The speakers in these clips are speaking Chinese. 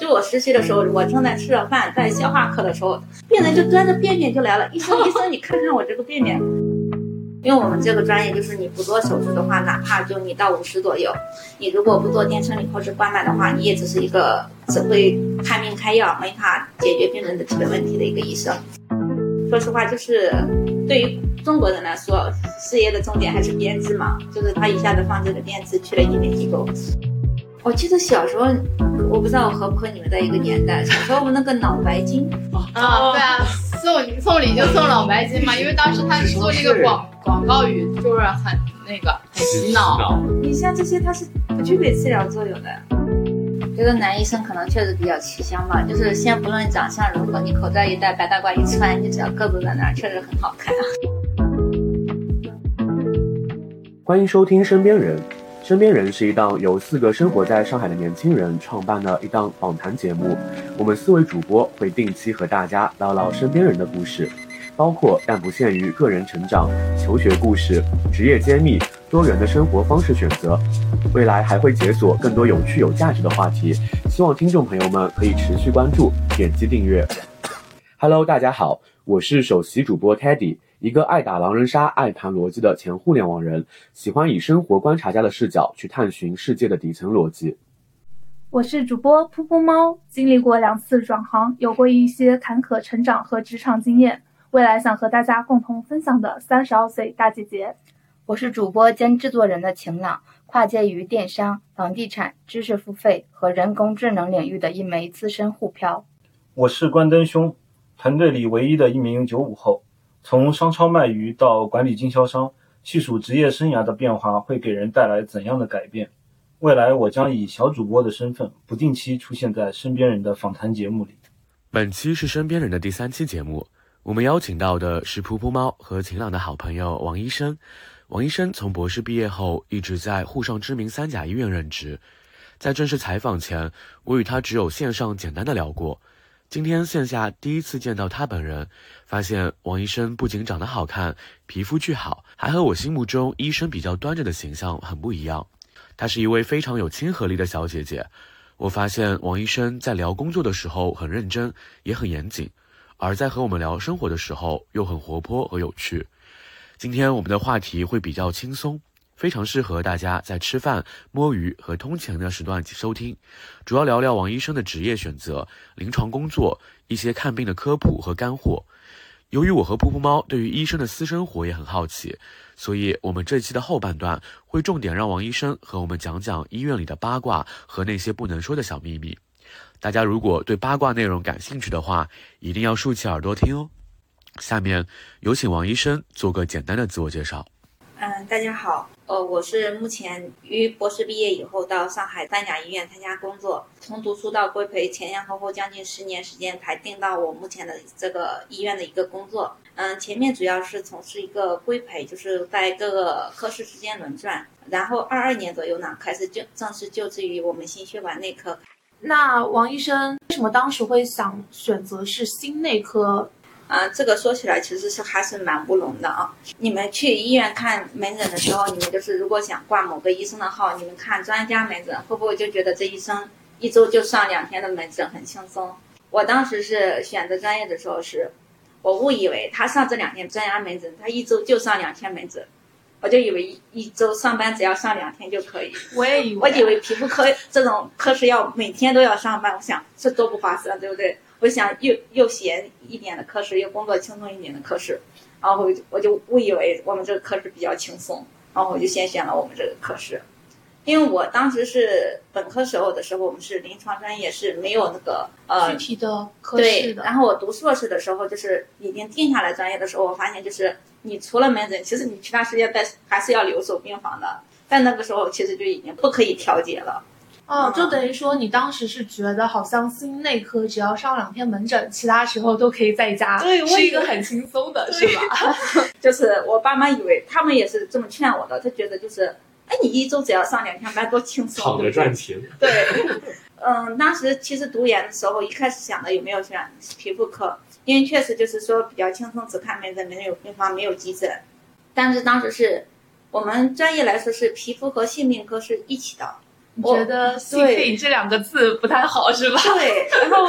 就我实习的时候，我正在吃着饭，在消化科的时候，病人就端着便便就来了，医生医生，你看看我这个便便。因为我们这个专业就是你不做手术的话，哪怕就你到五十左右，你如果不做电生理或是关脉的话，你也只是一个只会看病开药，没法解决病人的基本问题的一个医生。说实话，就是对于中国人来说，事业的重点还是编制嘛，就是他一下子放弃了编制，去了医美机构。我记得小时候，我不知道我和不和你们在一个年代，小时候我们那个脑白金啊，对啊，送送礼就送脑白金嘛，因为当时他做这个广广告语就是很那个很洗脑。你像这些，它是不具备治疗作用的。觉得男医生可能确实比较吃香吧，就是先不论长相如何，你口罩一戴，白大褂一穿，你只要个子在那儿，确实很好看。欢迎收听《身边人》，《身边人》是一档由四个生活在上海的年轻人创办的一档访谈节目。我们四位主播会定期和大家唠唠身边人的故事，包括但不限于个人成长、求学故事、职业揭秘。多元的生活方式选择，未来还会解锁更多有趣有价值的话题，希望听众朋友们可以持续关注，点击订阅。Hello，大家好，我是首席主播 Teddy，一个爱打狼人杀、爱谈逻辑的前互联网人，喜欢以生活观察家的视角去探寻世界的底层逻辑。我是主播噗噗猫，经历过两次转行，有过一些坎坷成长和职场经验，未来想和大家共同分享的三十二岁大姐姐。我是主播兼制作人的晴朗，跨界于电商、房地产、知识付费和人工智能领域的一枚资深沪漂。我是关灯兄，团队里唯一的一名九五后，从商超卖鱼到管理经销商，细数职业生涯的变化会给人带来怎样的改变？未来我将以小主播的身份，不定期出现在身边人的访谈节目里。本期是身边人的第三期节目，我们邀请到的是噗噗猫和晴朗的好朋友王医生。王医生从博士毕业后一直在沪上知名三甲医院任职，在正式采访前，我与他只有线上简单的聊过。今天线下第一次见到他本人，发现王医生不仅长得好看，皮肤巨好，还和我心目中医生比较端着的形象很不一样。她是一位非常有亲和力的小姐姐。我发现王医生在聊工作的时候很认真，也很严谨，而在和我们聊生活的时候又很活泼和有趣。今天我们的话题会比较轻松，非常适合大家在吃饭、摸鱼和通勤的时段收听。主要聊聊王医生的职业选择、临床工作、一些看病的科普和干货。由于我和噗噗猫对于医生的私生活也很好奇，所以我们这期的后半段会重点让王医生和我们讲讲医院里的八卦和那些不能说的小秘密。大家如果对八卦内容感兴趣的话，一定要竖起耳朵听哦。下面有请王医生做个简单的自我介绍。嗯，大家好，呃，我是目前于博士毕业以后到上海三甲医院参加工作，从读书到规培前前后后将近十年时间才定到我目前的这个医院的一个工作。嗯，前面主要是从事一个规培，就是在各个科室之间轮转，然后二二年左右呢开始就正式就职于我们心血管内科。那王医生为什么当时会想选择是心内科？啊，这个说起来其实是还是蛮乌龙的啊。你们去医院看门诊的时候，你们就是如果想挂某个医生的号，你们看专家门诊，会不会就觉得这医生一周就上两天的门诊很轻松？我当时是选择专业的时候，是我误以为他上这两天专家门诊，他一周就上两天门诊，我就以为一一周上班只要上两天就可以。我也以为，我以为皮肤科这种科室要每天都要上班，我想这多不划算，对不对？我想又又闲一点的科室，又工作轻松一点的科室，然后我就误以为我们这个科室比较轻松，然后我就先选了我们这个科室。因为我当时是本科时候的时候，我们是临床专业，是没有那个呃具体的科室的。然后我读硕士的时候，就是已经定下来专业的时候，我发现就是你除了门诊，其实你其他时间在还是要留守病房的。但那个时候其实就已经不可以调节了。哦，就等于说你当时是觉得好像心内科只要上两天门诊，其他时候都可以在家，对，是一个很轻松的，是吧？就是我爸妈以为，他们也是这么劝我的，他觉得就是，哎，你一周只要上两天班，多轻松，躺着赚钱。对，嗯，当时其实读研的时候，一开始想的有没有选皮肤科，因为确实就是说比较轻松，只看门诊，没有病房，没有急诊。但是当时是我们专业来说是皮肤和性病科是一起的。你觉得“心病”这两个字不太好是吧？对，然后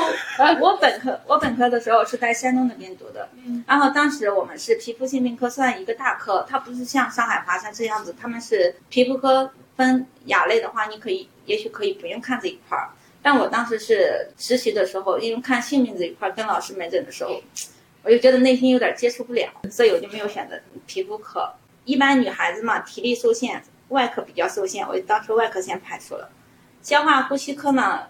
我本科我本科的时候是在山东那边读的，然后当时我们是皮肤性病科算一个大科，它不是像上海华山这样子，他们是皮肤科分亚类的话，你可以也许可以不用看这一块儿。但我当时是实习的时候，因为看性病这一块，跟老师门诊的时候，我就觉得内心有点接触不了，所以我就没有选择皮肤科。一般女孩子嘛，体力受限。外科比较受限，我就当时外科先排除了。消化呼吸科呢，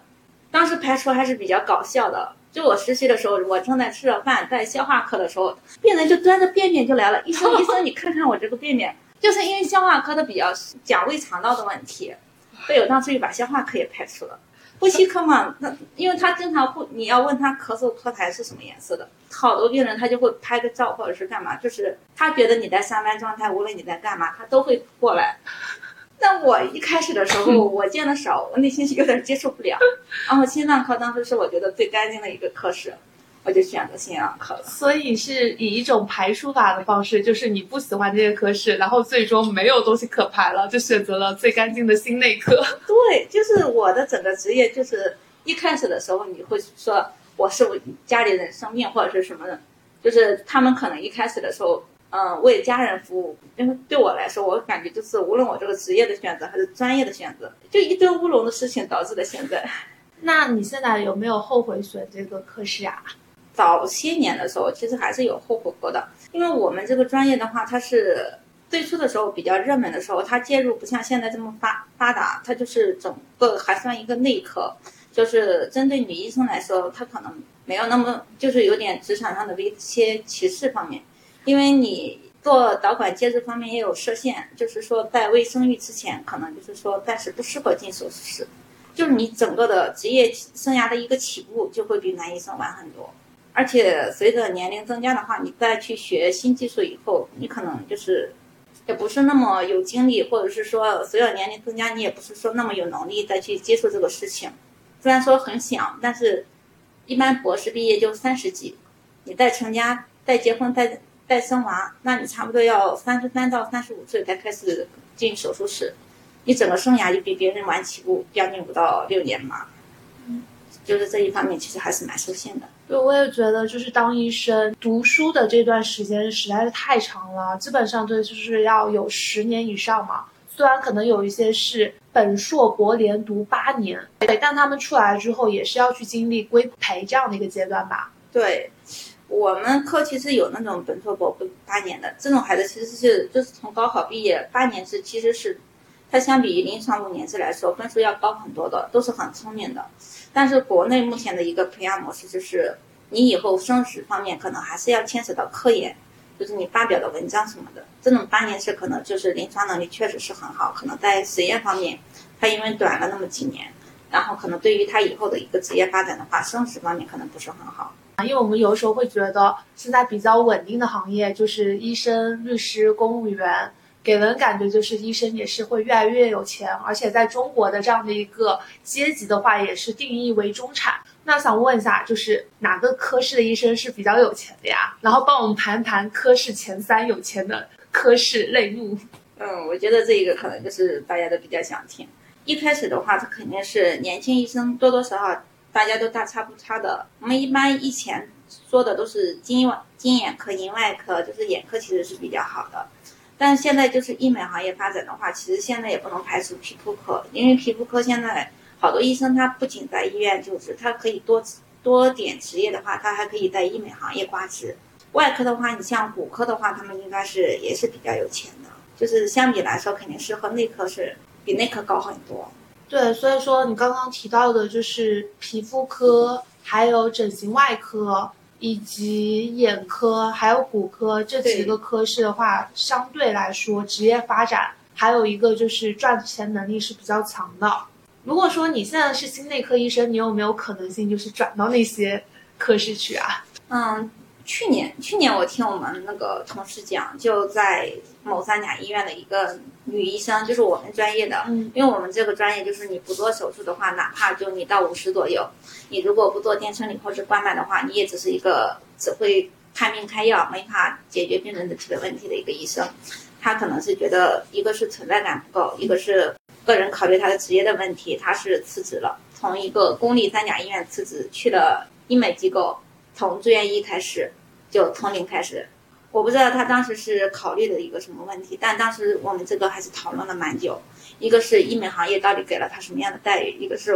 当时排除还是比较搞笑的。就我实习的时候，我正在吃着饭，在消化科的时候，病人就端着便便就来了。医生，医生，你看看我这个便便，就是因为消化科的比较讲胃肠道的问题，所以我当时就把消化科也排除了。呼吸科嘛，那因为他经常会，你要问他咳嗽脱痰是什么颜色的，好多病人他就会拍个照或者是干嘛，就是他觉得你在上班状态，无论你在干嘛，他都会过来。但我一开始的时候，我见的少，我内心是有点接受不了。然后心脏科当时是我觉得最干净的一个科室。我就选择心脏科了，所以是以一种排除法的方式，就是你不喜欢这些科室，然后最终没有东西可排了，就选择了最干净的心内科。对，就是我的整个职业，就是一开始的时候你会说我是为家里人生病或者是什么的，就是他们可能一开始的时候，嗯，为家人服务。因为对我来说，我感觉就是无论我这个职业的选择还是专业的选择，就一堆乌龙的事情导致的现在。那你现在有没有后悔选这个科室啊？早些年的时候，其实还是有后悔过的，因为我们这个专业的话，它是最初的时候比较热门的时候，它介入不像现在这么发发达，它就是整个还算一个内科，就是针对女医生来说，它可能没有那么就是有点职场上的一些歧视方面，因为你做导管介入方面也有设限，就是说在未生育之前，可能就是说暂时不适合进手术室，就是你整个的职业生涯的一个起步就会比男医生晚很多。而且随着年龄增加的话，你再去学新技术以后，你可能就是也不是那么有精力，或者是说随着年龄增加，你也不是说那么有能力再去接触这个事情。虽然说很想，但是一般博士毕业就三十几，你再成家、再结婚、再再生娃，那你差不多要三十三到三十五岁才开始进手术室，你整个生涯就比别人晚起步将近五到六年嘛。就是这一方面其实还是蛮受限的。对，我也觉得，就是当医生读书的这段时间实在是太长了，基本上对，就是要有十年以上嘛。虽然可能有一些是本硕博连读八年，对，但他们出来之后也是要去经历规培这样的一个阶段吧。对，我们科其实有那种本硕博八年的这种孩子，其实是就是从高考毕业八年制，其实是。他相比于临床五年制来说，分数要高很多的，都是很聪明的。但是国内目前的一个培养模式就是，你以后升职方面可能还是要牵扯到科研，就是你发表的文章什么的。这种八年制可能就是临床能力确实是很好，可能在实验方面，它因为短了那么几年，然后可能对于他以后的一个职业发展的话，升职方面可能不是很好。因为我们有时候会觉得，现在比较稳定的行业就是医生、律师、公务员。给人感觉就是医生也是会越来越有钱，而且在中国的这样的一个阶级的话，也是定义为中产。那想问一下，就是哪个科室的医生是比较有钱的呀？然后帮我们盘盘科室前三有钱的科室类目。嗯，我觉得这一个可能就是大家都比较想听。一开始的话，他肯定是年轻医生，多多少少大家都大差不差的。我们一般以前说的都是精精眼科、银外科，就是眼科其实是比较好的。但现在就是医美行业发展的话，其实现在也不能排除皮肤科，因为皮肤科现在好多医生他不仅在医院就职，他可以多多点职业的话，他还可以在医美行业挂职。外科的话，你像骨科的话，他们应该是也是比较有钱的，就是相比来说肯定是和内科是比内科高很多。对，所以说你刚刚提到的就是皮肤科，还有整形外科。以及眼科还有骨科这几个科室的话，相对来说职业发展还有一个就是赚钱能力是比较强的。如果说你现在是心内科医生，你有没有可能性就是转到那些科室去啊？嗯。去年，去年我听我们那个同事讲，就在某三甲医院的一个女医生，就是我们专业的，嗯，因为我们这个专业就是你不做手术的话，哪怕就你到五十左右，你如果不做电生理或者冠脉的话，你也只是一个只会看病开药，没法解决病人的基本问题的一个医生。他可能是觉得一个是存在感不够，一个是个人考虑他的职业的问题，他是辞职了，从一个公立三甲医院辞职，去了医美机构，从住院医开始，就从零开始。我不知道他当时是考虑的一个什么问题，但当时我们这个还是讨论了蛮久。一个是医美行业到底给了他什么样的待遇，一个是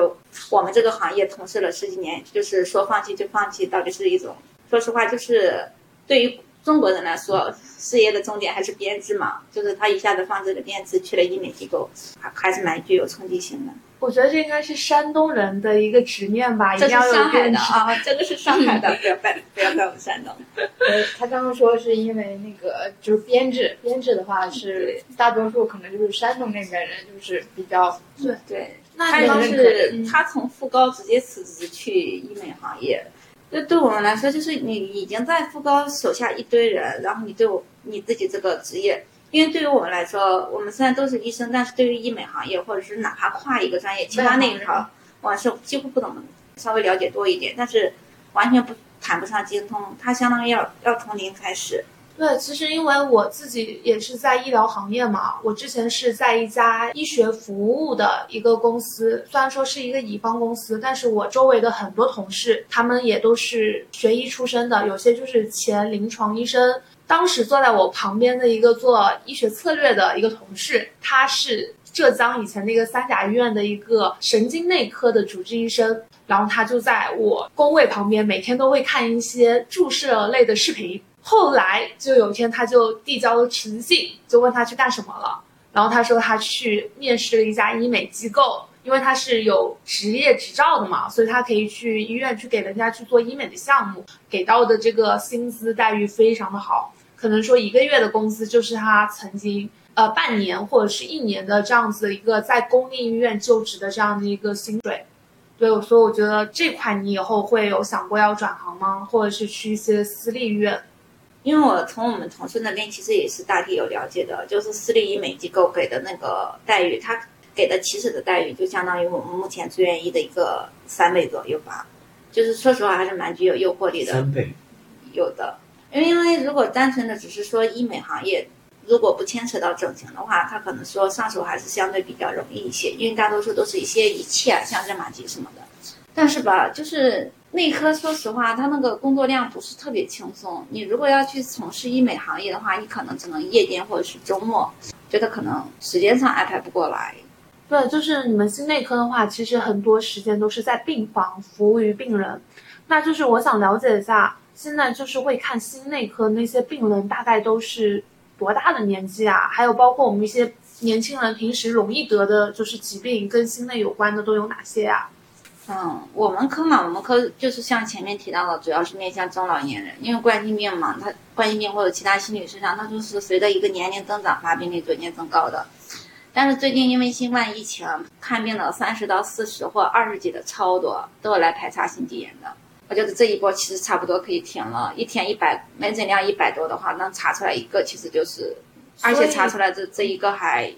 我们这个行业从事了十几年，就是说放弃就放弃，到底是一种，说实话，就是对于中国人来说，事业的终点还是编制嘛，就是他一下子放这个编制去了医美机构，还还是蛮具有冲击性的。我觉得这应该是山东人的一个执念吧，一定要有上海的编制。啊，这个是上海的，不要怪不要怪我们山东。呃，他刚刚说是因为那个就是编制，编制的话是大多数可能就是山东那边人就是比较对，那他当你们时嗯他从副高直接辞职去医美行业，这对我们来说就是你已经在副高手下一堆人，然后你对我你自己这个职业，因为对于我们来说，我们虽然都是医生，但是对于医美行业或者是哪怕跨一个专业，其他那一行我是几乎不怎么，稍微了解多一点，但是完全不谈不上精通，它相当于要要从零开始。对，其实因为我自己也是在医疗行业嘛，我之前是在一家医学服务的一个公司，虽然说是一个乙方公司，但是我周围的很多同事，他们也都是学医出身的，有些就是前临床医生。当时坐在我旁边的一个做医学策略的一个同事，他是浙江以前那个三甲医院的一个神经内科的主治医生，然后他就在我工位旁边，每天都会看一些注射类的视频。后来就有一天，他就递交了辞职信，就问他去干什么了。然后他说他去面试了一家医美机构，因为他是有职业执照的嘛，所以他可以去医院去给人家去做医美的项目，给到的这个薪资待遇非常的好，可能说一个月的工资就是他曾经呃半年或者是一年的这样子的一个在公立医院就职的这样的一个薪水。对，所以我觉得这块你以后会有想过要转行吗？或者是去一些私立医院？因为我从我们同事那边其实也是大体有了解的，就是私立医美机构给的那个待遇，他给的起始的待遇就相当于我们目前住院医的一个三倍左右吧，就是说实话还是蛮具有诱惑力的。三倍，有的，因为如果单纯的只是说医美行业，如果不牵扯到整形的话，它可能说上手还是相对比较容易一些，因为大多数都是一些仪器啊，像热玛吉什么的。但是吧，就是内科，说实话，它那个工作量不是特别轻松。你如果要去从事医美行业的话，你可能只能夜间或者是周末，觉得可能时间上安排不过来。对，就是你们心内科的话，其实很多时间都是在病房服务于病人。那就是我想了解一下，现在就是会看心内科那些病人大概都是多大的年纪啊？还有包括我们一些年轻人平时容易得的就是疾病跟心内有关的都有哪些啊？嗯，我们科嘛，我们科就是像前面提到的，主要是面向中老年人，因为冠心病嘛，它冠心病或者其他心理失常，它就是随着一个年龄增长，发病率逐渐增高的。但是最近因为新冠疫情，看病的三十到四十或二十几的超多，都有来排查心肌炎的。我觉得这一波其实差不多可以停了，一天一百门诊量一百多的话，能查出来一个，其实就是，而且查出来这这一个还，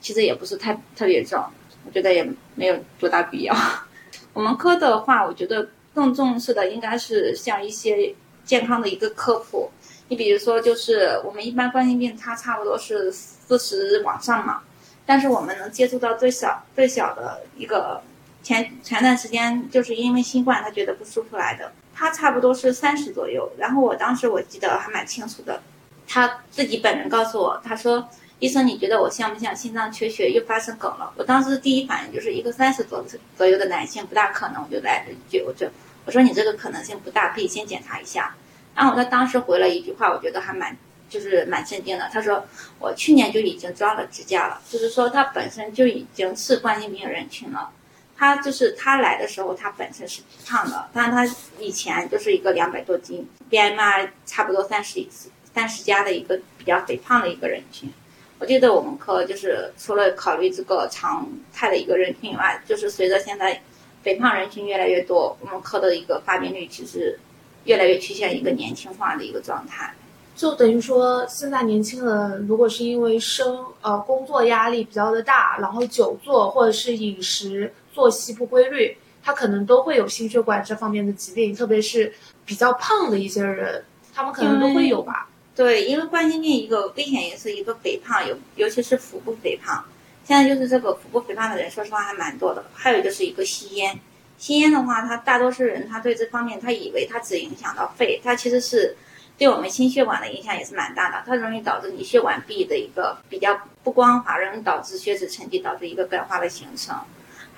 其实也不是太特别重，我觉得也没有多大必要。我们科的话，我觉得更重视的应该是像一些健康的一个科普。你比如说，就是我们一般冠心病，它差不多是四十往上嘛，但是我们能接触到最小最小的一个前前段时间就是因为新冠，他觉得不舒服来的，他差不多是三十左右。然后我当时我记得还蛮清楚的，他自己本人告诉我，他说。医生，你觉得我像不像心脏缺血又发生梗了？我当时第一反应就是一个三十左左右的男性不大可能，我就来了一句，我就我说你这个可能性不大，可以先检查一下。然后他当时回了一句话，我觉得还蛮就是蛮镇定的。他说我去年就已经装了支架了，就是说他本身就已经是冠心病人群了。他就是他来的时候，他本身是胖的，但是他以前就是一个两百多斤，BMI 差不多三十三十加的一个比较肥胖的一个人群。我记得我们科就是除了考虑这个常态的一个人群以外，就是随着现在肥胖人群越来越多，我们科的一个发病率其实越来越趋向一个年轻化的一个状态。就等于说，现在年轻人如果是因为生呃工作压力比较的大，然后久坐或者是饮食作息不规律，他可能都会有心血管这方面的疾病，特别是比较胖的一些人，他们可能都会有吧。对，因为冠心病一个危险因素，一个肥胖，尤尤其是腹部肥胖。现在就是这个腹部肥胖的人，说实话还蛮多的。还有就是一个吸烟，吸烟的话，他大多数人他对这方面他以为他只影响到肺，他其实是对我们心血管的影响也是蛮大的。它容易导致你血管壁的一个比较不光滑，容易导致血脂沉积，导致一个钙化的形成。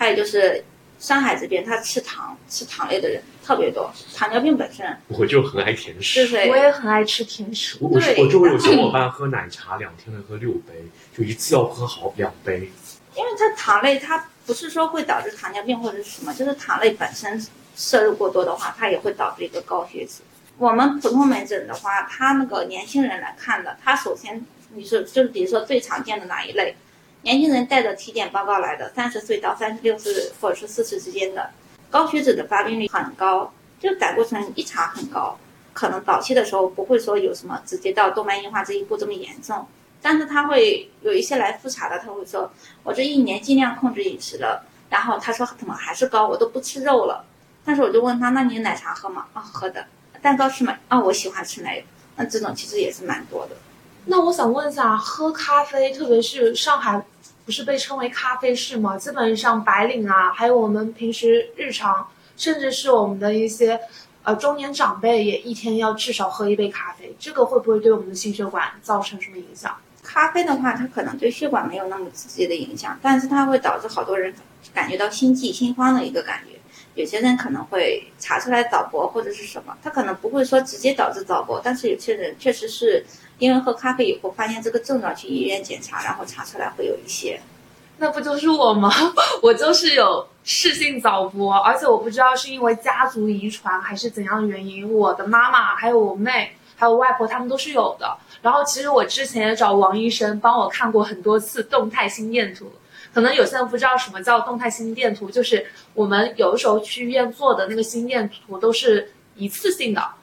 还有就是上海这边，他吃糖吃糖类的人特别多，糖尿病本身我就很爱甜食。是谁？我也很爱吃甜食。我我对我周围有小伙伴喝奶茶，两天能喝六杯，就一次要喝好两杯。因为它糖类它不是说会导致糖尿病或者是什么，就是糖类本身摄入过多的话，它也会导致一个高血脂。我们普通门诊的话，他那个年轻人来看的，他首先你是就是比如说最常见的哪一类，年轻人带着体检报告来的，三十岁到三十六岁或者是四十之间的，高血脂的发病率很高，就胆固醇一查很高，可能早期的时候不会说有什么直接到动脉硬化这一步这么严重，但是他会有一些来复查的，他会说我这一年尽量控制饮食了，然后他说怎么还是高，我都不吃肉了，但是我就问他，那你奶茶喝吗？啊，喝的。蛋糕吃吗？啊，我喜欢吃奶油。那这种其实也是蛮多的。那我想问一下，喝咖啡，特别是上海，不是被称为咖啡市吗？基本上白领啊，还有我们平时日常，甚至是我们的一些呃中年长辈，也一天要至少喝一杯咖啡。这个会不会对我们的心血管造成什么影响？咖啡的话，它可能对血管没有那么直接的影响，但是它会导致好多人感觉到心悸、心慌的一个感觉。有些人可能会查出来早搏或者是什么，他可能不会说直接导致早搏，但是有些人确实是因为喝咖啡以后发现这个症状去医院检查，然后查出来会有一些。那不就是我吗？我就是有室性早搏，而且我不知道是因为家族遗传还是怎样的原因，我的妈妈还有我妹还有外婆他们都是有的。然后其实我之前也找王医生帮我看过很多次动态心电图。可能有些人不知道什么叫动态心电图，就是我们有的时候去医院做的那个心电图都是一次性的啊。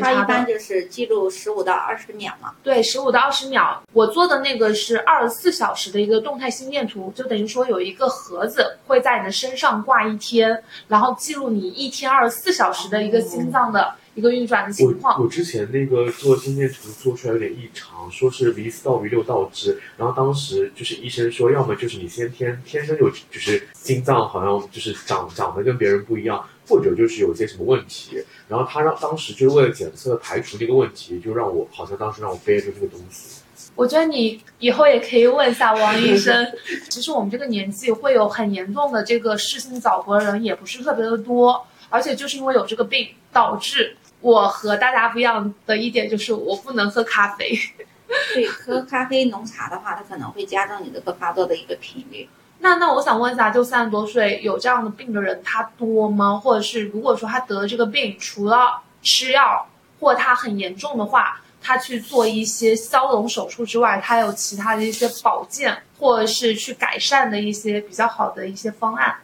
它一般就是记录十五到二十秒嘛。对，十五到二十秒。我做的那个是二十四小时的一个动态心电图，就等于说有一个盒子会在你的身上挂一天，然后记录你一天二十四小时的一个心脏的一个运转的情况。我我之前那个做心电图做出来有点异常，说是 V 四到 V 六倒置，然后当时就是医生说，要么就是你先天天生就就是心脏好像就是长长得跟别人不一样，或者就是有些什么问题，然后他让当时就是为了检测排除这个问题，就让我好像当时让我背着这个东西。我觉得你以后也可以问一下王医生。其实我们这个年纪会有很严重的这个室性早搏的人也不是特别的多，而且就是因为有这个病，导致我和大家不一样的一点就是我不能喝咖啡。对，喝咖啡、浓茶的话，它可能会加重你这个发作的一个频率。那那我想问一下，就三十多岁有这样的病的人，他多吗？或者是如果说他得了这个病，除了吃药或他很严重的话，他去做一些消融手术之外，他有其他的一些保健或者是去改善的一些比较好的一些方案？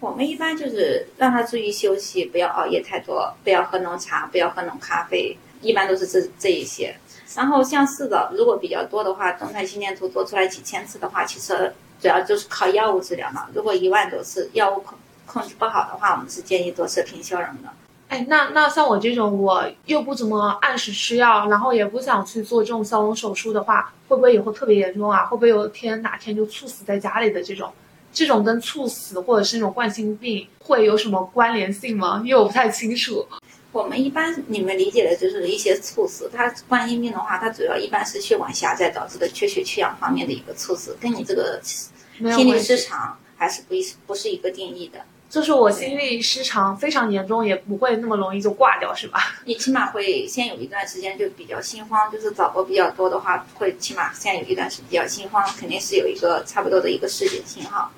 我们一般就是让他注意休息，不要熬夜太多，不要喝浓茶，不要喝浓咖啡，一般都是这这一些。然后像是的，如果比较多的话，动态心电图做出来几千次的话，其实主要就是靠药物治疗嘛。如果一万多次药物控控制不好的话，我们是建议做射频消融的。哎，那那像我这种，我又不怎么按时吃药，然后也不想去做这种消融手术的话，会不会以后特别严重啊？会不会有天哪天就猝死在家里的这种？这种跟猝死或者是那种冠心病会有什么关联性吗？因为我不太清楚。我们一般你们理解的就是一些猝死，它冠心病的话，它主要一般是血管狭窄导致的缺血缺氧方面的一个猝死，跟你这个心律失常还是不一不是一个定义的。就是我心律失常非常严重，也不会那么容易就挂掉，是吧？你起码会先有一段时间就比较心慌，就是早搏比较多的话，会起码先有一段时间比较心慌，肯定是有一个差不多的一个视觉信号。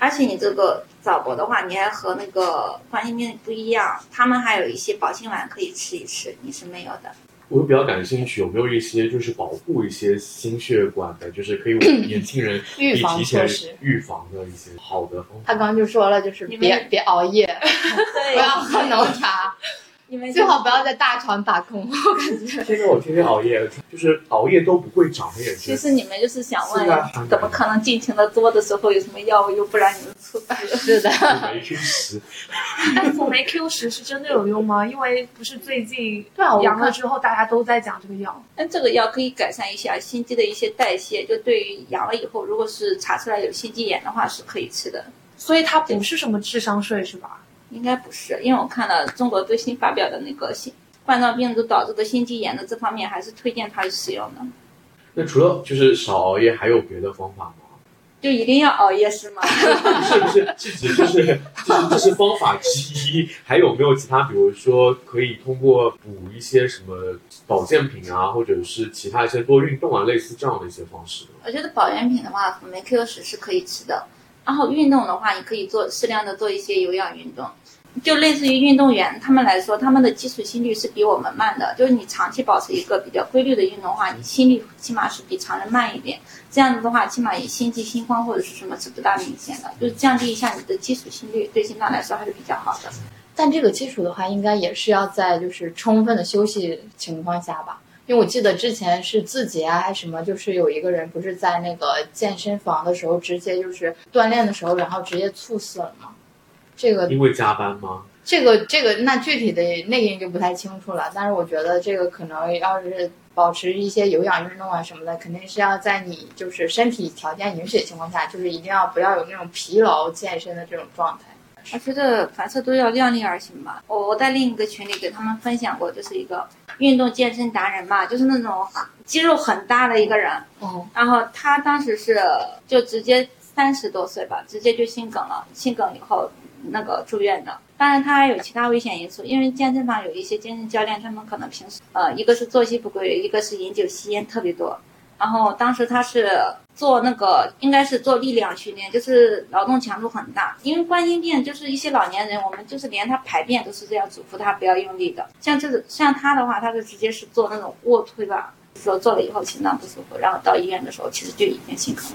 而且你这个早搏的话，你还和那个冠心病不一样，他们还有一些保心丸可以吃一吃，你是没有的。我比较感兴趣，有没有一些就是保护一些心血管的，就是可以年轻人预防提前措施预防的一些好的方法？他刚刚就说了，就是你别别熬夜，对不要喝浓茶。你们最好不要在大厂打工，我感觉。现在我天天熬夜，就是熬夜都不会长眼睛。其实你们就是想问，怎么可能尽情的多的时候有什么药物，又不让你们猝死？是的，没 Q 十，哎，辅酶 Q 十是真的有用吗？因为不是最近对啊我阳了之后，大家都在讲这个药。但这个药可以改善一下心肌的一些代谢，就对于阳了以后，如果是查出来有心肌炎的话，是可以吃的。所以它不是什么智商税是吧？应该不是，因为我看了中国最新发表的那个新冠状病毒导致的心肌炎的这方面，还是推荐它使用的。那除了就是少熬夜，还有别的方法吗？就一定要熬夜是吗？是不是是指就是就是这是方法之一？还有没有其他，比如说可以通过补一些什么保健品啊，或者是其他一些多运动啊，类似这样的一些方式呢？我觉得保健品的话，辅酶 Q 十是可以吃的。然后运动的话，你可以做适量的做一些有氧运动，就类似于运动员他们来说，他们的基础心率是比我们慢的。就是你长期保持一个比较规律的运动的话，你心率起码是比常人慢一点。这样子的话，起码你心悸、心慌或者是什么是不大明显的，就是降低一下你的基础心率，对心脏来说还是比较好的。但这个基础的话，应该也是要在就是充分的休息情况下吧。因为我记得之前是自己啊，还是什么，就是有一个人不是在那个健身房的时候，直接就是锻炼的时候，然后直接猝死了吗？这个因为加班吗？这个这个，那具体的内因就不太清楚了。但是我觉得这个可能要是保持一些有氧运动啊什么的，肯定是要在你就是身体条件允许的情况下，就是一定要不要有那种疲劳健身的这种状态。我觉得凡事都要量力而行吧。我我在另一个群里给他们分享过，就是一个运动健身达人嘛，就是那种肌肉很大的一个人。哦，然后他当时是就直接三十多岁吧，直接就心梗了，心梗以后那个住院的。当然他还有其他危险因素，因为健身房有一些健身教练，他们可能平时呃一个是作息不规律，一个是饮酒吸烟特别多。然后当时他是做那个应该是做力量训练，就是劳动强度很大。因为冠心病就是一些老年人，我们就是连他排便都是这样嘱咐他不要用力的。像这个像他的话，他是直接是做那种卧推吧，说做了以后心脏不舒服，然后到医院的时候其实就已经心梗了。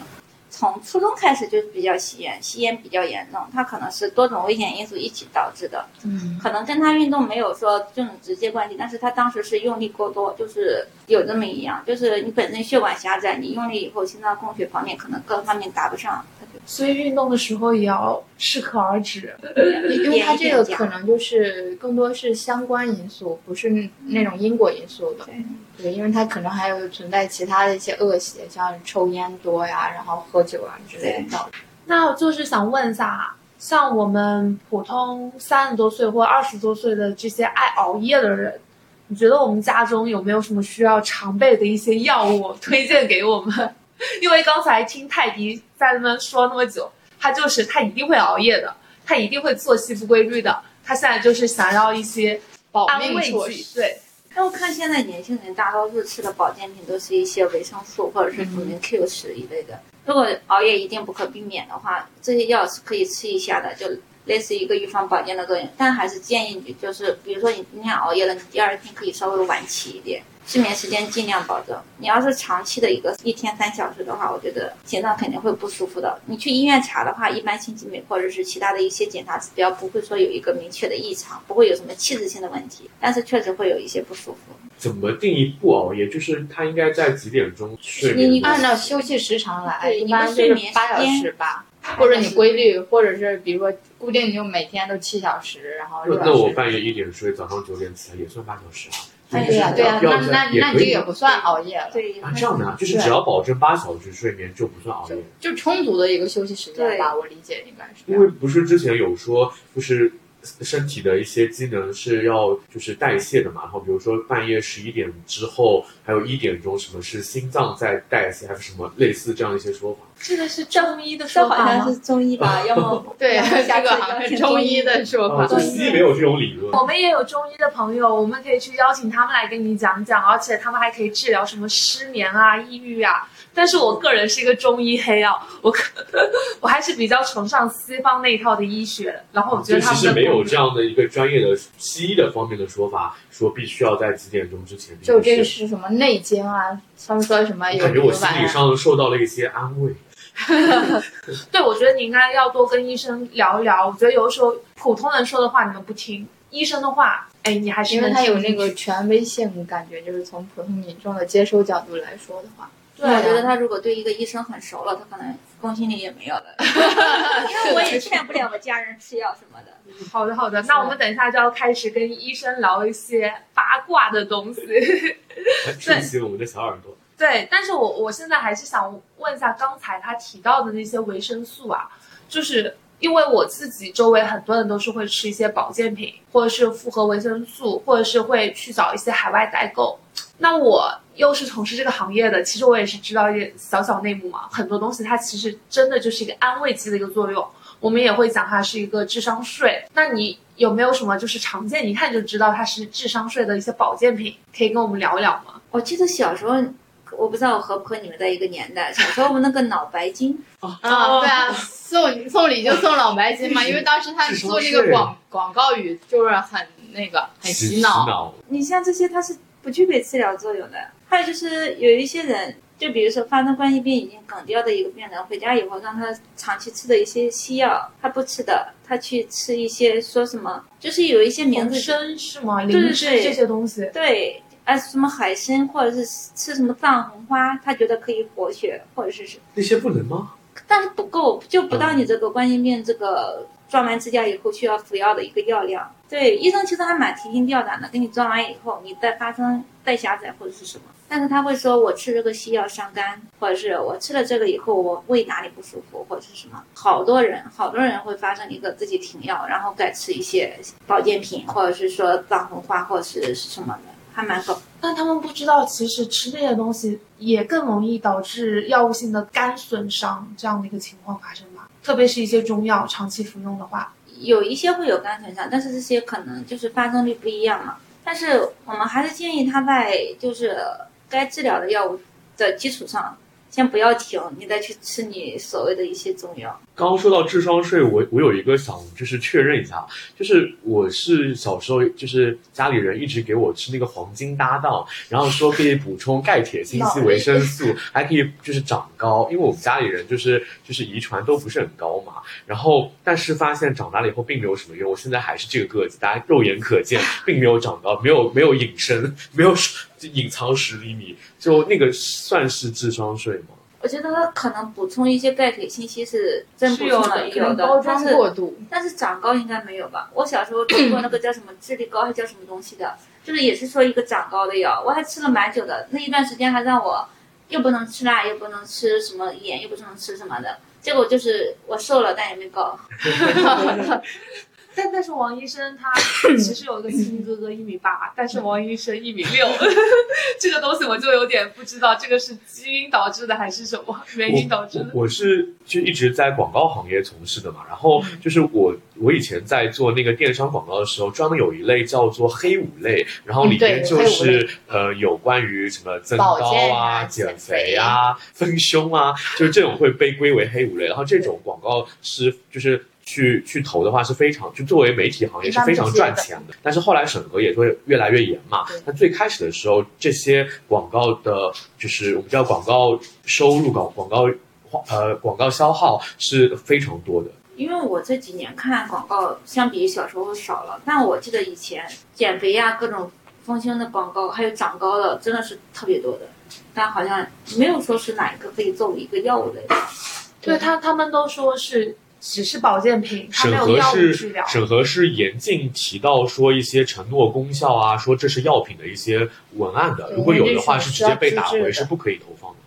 从初中开始就比较吸烟，吸烟比较严重，他可能是多种危险因素一起导致的。嗯，可能跟他运动没有说这种直接关系，但是他当时是用力过多，就是有这么一样，就是你本身血管狭窄，你用力以后心脏供血方面可能各方面达不上，所以运动的时候也要适可而止。因为它这个可能能就是更多是相关因素，不是那种因果因素的。对，因为他可能还有存在其他的一些恶习，像抽烟多呀，然后喝酒啊之类的。那就是想问一下，像我们普通三十多岁或二十多岁的这些爱熬夜的人，你觉得我们家中有没有什么需要常备的一些药物推荐给我们？因为刚才听泰迪在那边说那么久，他就是他一定会熬夜的，他一定会作息不规律的，他现在就是想要一些保安慰命措剂，施。对。但我看现在年轻人大多数吃的保健品都是一些维生素或者是辅酶 Q 十一类的。如果熬夜一定不可避免的话，这些药是可以吃一下的，就类似于一个预防保健的作用。但还是建议你，就是比如说你今天熬夜了，你第二天可以稍微晚起一点，睡眠时间尽量保证。你要是长期的一个一天三小时的话，我觉得心脏肯定会不舒服的。你去医院查的话，一般心肌酶或者是其他的一些检查指标不会说有一个明确的异常，不会有什么器质性的问题，但是确实会有一些不舒服。怎么定义不熬夜？就是他应该在几点钟睡你你？按照休息时长来，一般睡眠八小时间时吧，或者你规律，或者是比如说固定，你就每天都七小时，然后那那我。半夜一点睡，早上九点起来也算八小时啊。哎对呀、对呀、要那那那这个也也不算熬夜了，对啊，这样的啊，就是只要保证八小时睡眠就不算熬夜。就充足的一个休息时间吧，我理解应该是因为。不是之前有说，就是身体的一些机能是要就是代谢的嘛，然后比如说半夜十一点之后，还有一点钟，什么是心脏在代谢，还是什么类似这样一些说法。这个是中医的说法吗好像是？中医吧，要么 对，要么下次这个好像是中医的说啊，法。中西医没有这种理论。我们也有中医的朋友，我们可以去邀请他们来跟你讲讲，而且他们还可以治疗什么失眠啊、抑郁啊。但是我个人是一个中医黑啊，我可我还是比较崇尚西方那一套的医学，然后我觉得他们的其实没有这样的一个专业的西医的方面的说法，说必须要在几点钟之前。就这个是什么内经啊？他们说什么有感觉我心理上上受到了一些安慰。对，我觉得你应该要多跟医生聊一聊。我觉得有的时候普通人说的话你们不听，医生的话，哎，你还是因为他有那个权威性，感觉就是从普通民众的接收角度来说的话，对，我觉得他如果对一个医生很熟了，他可能公信力也没有了。因为我也劝不了我家人吃药什么的。好的好的，那我们等一下就要开始跟医生聊一些八卦的东西。顺起我们的小耳朵。对，但是我我现在还是想问一下刚才他提到的那些维生素啊，就是因为我自己周围很多人都是会吃一些保健品，或者是复合维生素，或者是会去找一些海外代购。那我又是从事这个行业的，其实我也是知道一点小小内幕嘛，很多东西它其实真的就是一个安慰剂的一个作用。我们也会讲它是一个智商税。那你有没有什么就是常见，一看就知道它是智商税的一些保健品，可以跟我们聊一聊吗？我记得小时候，我不知道我和不和你们在一个年代。小时候我们那个脑白金，啊，对啊，送送礼就送脑白金嘛，因为当时他做那个广广告语就是很那个很洗脑。脑，你像这些它是不具备治疗作用的。还有就是有一些人，就比如说发生冠心病已经梗掉的一个病人，回家以后让他长期吃的一些西药，他不吃的，他去吃一些说什么，就是有一些名名字参是吗？对灵芝对这些东西。对，啊什么海参或者是吃什么藏红花，他觉得可以活血，或者是是，那些不能吗？但是不够，就不到你这个冠心病这个装完支架以后需要服药的一个药量。对，医生其实还蛮提心吊胆的，给你装完以后，你再发生再狭窄或者是什么，但是他会说我吃这个西药伤肝，或者是我吃了这个以后我胃哪里不舒服，或者是什么。好多人，好多人会发生一个自己停药，然后改吃一些保健品，或者是说藏红花或者是什么的，还蛮搞但他们不知道，其实吃这些东西也更容易导致药物性的肝损伤这样的一个情况发生。特别是一些中药长期服用的话，有一些会有肝损伤，但是这些可能就是发生率不一样嘛。但是我们还是建议他在就是该治疗的药物的基础上，先不要停，你再去吃你所谓的一些中药。刚刚说到智商税，我我有一个想就是确认一下，就是我是小时候就是家里人一直给我吃那个黄金搭档，然后说可以补充钙、铁、锌、硒、维生素，还可以就是长高，因为我们家里人就是就是遗传都不是很高嘛，然后但是发现长大了以后并没有什么用，我现在还是这个个子，大家肉眼可见，并没有长高，没有没有隐身，没有就隐藏十厘米，就那个算是智商税吗？我觉得它可能补充一些钙、铁、信息是真补是有的充的，可能有的，包装但是过度。但是长高应该没有吧？我小时候吃过那个叫什么智力高，还叫什么东西的，就是也是说一个长高的药，我还吃了蛮久的。那一段时间还让我又不能吃辣，又不能吃什么盐，又不能吃什么的，结果就是我瘦了，但也没高。但但是王医生他 其实有一个亲哥哥一米八，但是王医生一米六，这个东西我就有点不知道，这个是基因导致的还是什么原因导致的？我是就一直在广告行业从事的嘛，然后就是我我以前在做那个电商广告的时候，专门有一类叫做黑五类，然后里面就是、类呃有关于什么增高健啊减肥啊、丰胸啊，就是这种会被归为黑五类，然后这种广告是就是。去去投的话是非常，就作为媒体行业是非常赚钱的，但是后来审核也会越来越严嘛对。那最开始的时候，这些广告的，就是我们叫广告收入、广广告呃广告消耗是非常多的。因为我这几年看广告，相比小时候少了，但我记得以前减肥呀、各种丰胸的广告，还有长高的，真的是特别多的，但好像没有说是哪一个可以作为一个药物类的。对他他们都说是只是保健品，它审没有药物核是治疗。审核是严禁提到说一些承诺功效啊，说这是药品的一些文案的。如果有的话，是是直接被打回，是不可以投放的。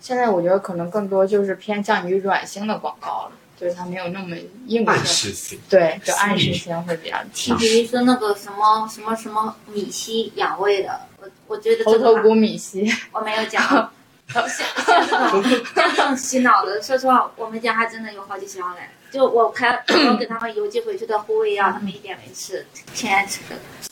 现在我觉得可能更多就是偏向于软性的广告了，就是它没有那么硬暗性，示性，对，就暗示性会比较你强。比如说那个什么什么什么米稀养胃的，我我觉得猴头菇米稀，我没有讲。像像这种像这种洗脑的，说实话，我们家还真的有好几箱嘞。就我开我给他们邮寄回去的护卫药，他们一点没吃，天天吃。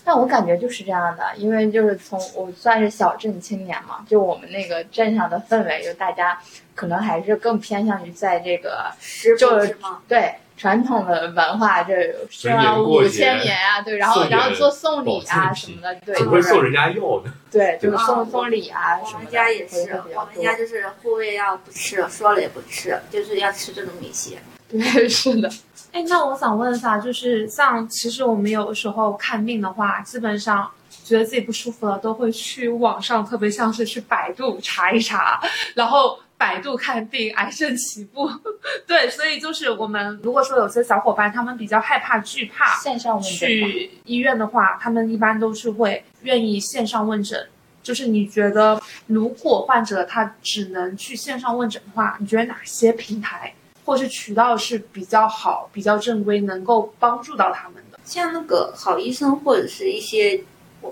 但我感觉就是这样的，因为就是从我算是小镇青年嘛，就我们那个镇上的氛围，就大家可能还是更偏向于在这个就是？对传统的文化，这是逢啊五千年啊，对，然后然后做送礼啊什么的，对，就是会送人家药的？对，就是啊送送礼啊我们什么的，家也是我们家就是护卫药不吃，说了也不吃，就是要吃这种米稀。对，是的。哎，那我想问一下，就是像其实我们有时候看病的话，基本上觉得自己不舒服了，都会去网上，特别像是去百度查一查，然后百度看病，癌症起步。对，所以就是我们如果说有些小伙伴他们比较害怕、惧怕线上问诊去医院的话，他们一般都是会愿意线上问诊。就是你觉得，如果患者他只能去线上问诊的话，你觉得哪些平台或是渠道是比较好、比较正规，能够帮助到他们的？像那个好医生或者是一些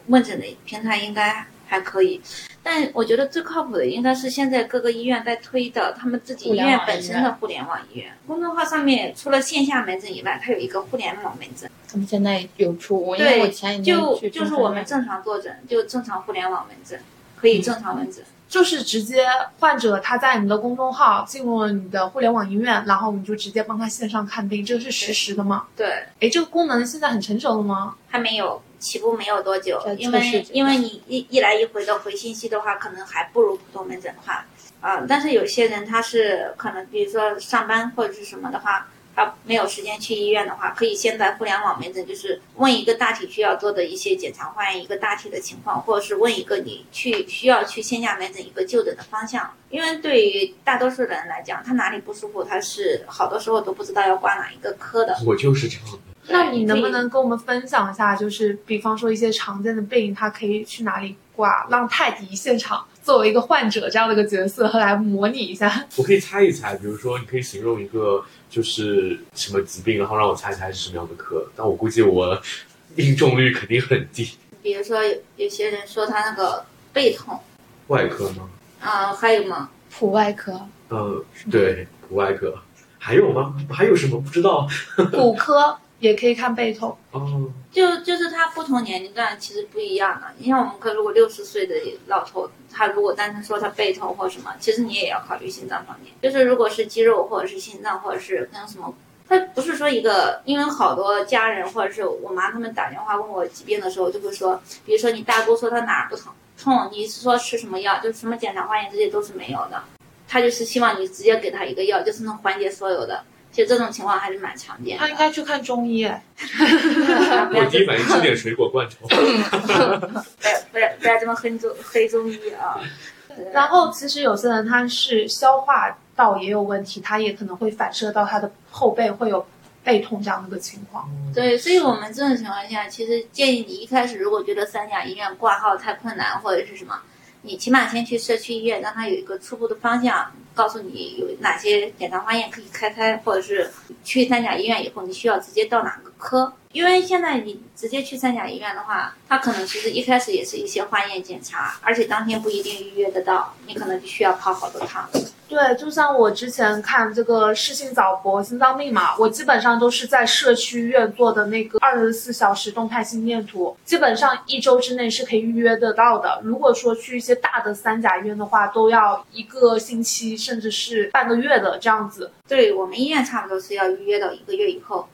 问诊的平台，应该还可以。但我觉得最靠谱的应该是现在各个医院在推的，他们自己医院本身的互联网医院。公众号上面除了线下门诊以外，它有一个互联网门诊。他们现在有出，我因为我对，前几天就去就是我们正常坐诊，就正常互联网门诊，可以正常门诊。就是直接患者他在你的公众号进入了你的互联网医院，然后你就直接帮他线上看病，这个是实时的吗？对，哎，这个功能现在很成熟了吗？还没有起步没有多久，因为因为你一一来一回的回信息的话，可能还不如普通门诊快啊、但是有些人他是可能比如说上班或者是什么的话，他没有时间去医院的话，可以先在互联网门诊，就是问一个大体需要做的一些检查化验一个大体的情况，或者是问一个你去需要去线下门诊一个就诊的方向。因为对于大多数人来讲，他哪里不舒服，他是好多时候都不知道要挂哪一个科的。我就是这样的。那你能不能跟我们分享一下，就是比方说一些常见的病，他可以去哪里挂，让泰迪现场作为一个患者这样的一个角色来模拟一下？我可以猜一猜，比如说你可以形容一个就是什么疾病，然后让我猜猜是什么样的科，但我估计我命中率肯定很低。比如说有有些人说他那个背痛，外科吗？啊、还有吗？普外科，嗯，对，普外科。还有吗？还有什么不知道？骨科也可以看背痛，哦，就就是他不同年龄段其实不一样的。你像我们科如果六十岁的老头，他如果单纯说他背痛或什么，其实你也要考虑心脏方面。就是如果是肌肉或者是心脏或者是跟什么，他不是说一个，因为好多家人或者是我妈他们打电话问我疾病的时候，就会说，比如说你大姑说她哪儿不疼痛，你是说吃什么药，就是什么检查化验这些都是没有的。他就是希望你直接给他一个药，就是能缓解所有的。其实这种情况还是蛮常见的。他应该去看中医。我第一反应吃点水果罐头。不要不要不要这么黑中黑中医啊！然后其实有些人他是消化道也有问题，他也可能会反射到他的后背会有背痛这样的一个情况。对，所以我们这种情况下，其实建议你一开始如果觉得三甲医院挂号太困难或者是什么，你起码先去社区医院，让他有一个初步的方向，告诉你有哪些检查化验可以开开，或者是去三甲医院以后你需要直接到哪个科。因为现在你直接去三甲医院的话，他可能其实一开始也是一些化验检查，而且当天不一定预约得到，你可能就需要跑好多趟。对，就像我之前看这个室性早搏心脏病嘛，我基本上都是在社区医院做的那个二十四小时动态心电图，基本上一周之内是可以预约得到的。如果说去一些大的三甲医院的话，都要一个星期甚至是半个月的这样子。对我们医院差不多是要预约到一个月以后。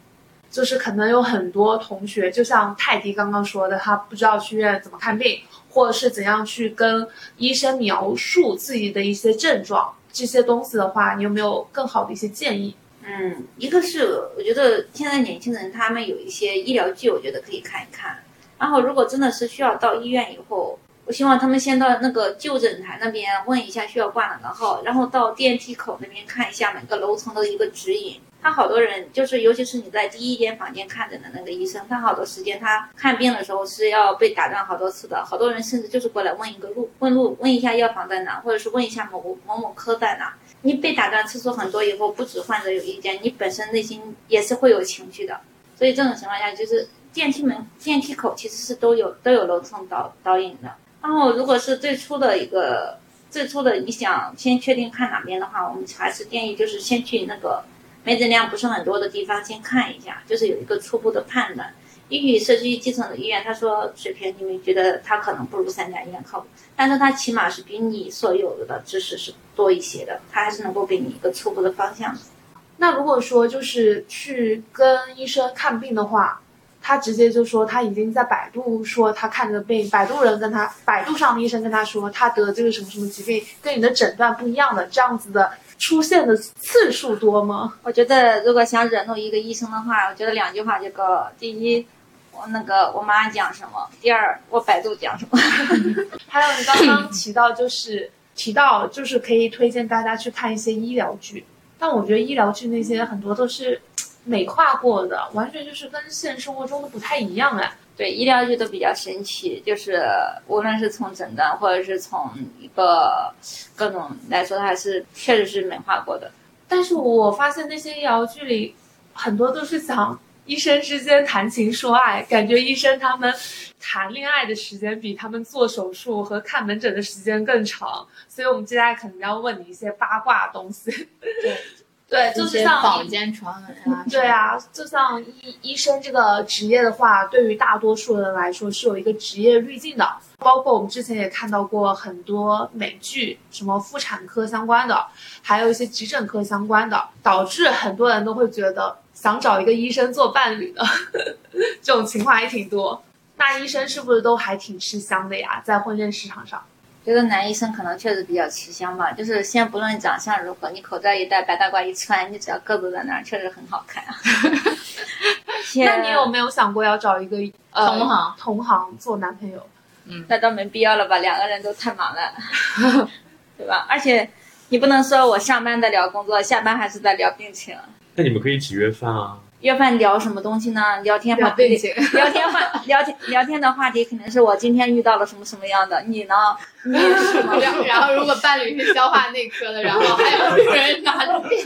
就是可能有很多同学，就像泰迪刚刚说的，他不知道去医院怎么看病，或者是怎样去跟医生描述自己的一些症状，这些东西的话，你有没有更好的一些建议？嗯，一个是我觉得现在年轻人他们有一些医疗剧，我觉得可以看一看。然后如果真的是需要到医院以后，我希望他们先到那个就诊台那边问一下需要挂哪个号，然后到电梯口那边看一下每个楼层的一个指引。他好多人就是，尤其是你在第一间房间看诊的那个医生，他好多时间他看病的时候是要被打断好多次的。好多人甚至就是过来问一个路，问路，问一下药房在哪，或者是问一下某某某某科在哪。你被打断次数很多以后，不止患者有意见，你本身内心也是会有情绪的。所以这种情况下，就是电梯门、电梯口其实是都有都有楼层导导引的。然后如果是最初的一个最初的你想先确定看哪边的话，我们还是建议就是先去那个门诊量不是很多的地方先看一下，就是有一个初步的判断。也许社区基层的医院，他说水平你们觉得他可能不如三甲医院靠谱，但是他起码是比你所有的知识是多一些的，他还是能够给你一个初步的方向。那如果说就是去跟医生看病的话，他直接就说他已经在百度说他看的病，百度人跟他百度上的医生跟他说他得这个什么什么疾病，跟你的诊断不一样的这样子的出现的次数多吗？我觉得如果想惹怒一个医生的话，我觉得两句话就够了。第一，我那个我妈讲什么；第二，我百度讲什么。还有你刚刚提到，就是提到就是可以推荐大家去看一些医疗剧，但我觉得医疗剧那些很多都是美化过的，完全就是跟现实生活中的不太一样哎。对，医疗剧都比较神奇，就是无论是从诊断或者是从一个各种来说，它还是确实是美化过的。但是我发现那些医疗剧里，很多都是讲医生之间谈情说爱，感觉医生他们谈恋爱的时间比他们做手术和看门诊的时间更长。所以我们接下来可能要问你一些八卦东西。对。对，就是像坊间传闻啊。对啊，就像医医生这个职业的话，对于大多数人来说是有一个职业滤镜的。包括我们之前也看到过很多美剧，什么妇产科相关的，还有一些急诊科相关的，导致很多人都会觉得想找一个医生做伴侣的 这种情况还挺多。那医生是不是都还挺吃香的呀？在婚恋市场上？觉得男医生可能确实比较吃香吧，就是先不论长相如何，你口罩一戴，白大褂一穿，你只要个子在那儿，确实很好看啊。那你有没有想过要找一个呃同行同行做男朋友？嗯，那倒没必要了吧，两个人都太忙了，对吧？而且你不能说我上班在聊工作，下班还是在聊病情。那你们可以一起约饭啊。约饭聊什么东西呢？聊天话病情，聊天话 聊天聊天的话题肯定是我今天遇到了什么什么样的。你呢？你是什么？然后如果伴侣是消化内科的，然后还有人拿着电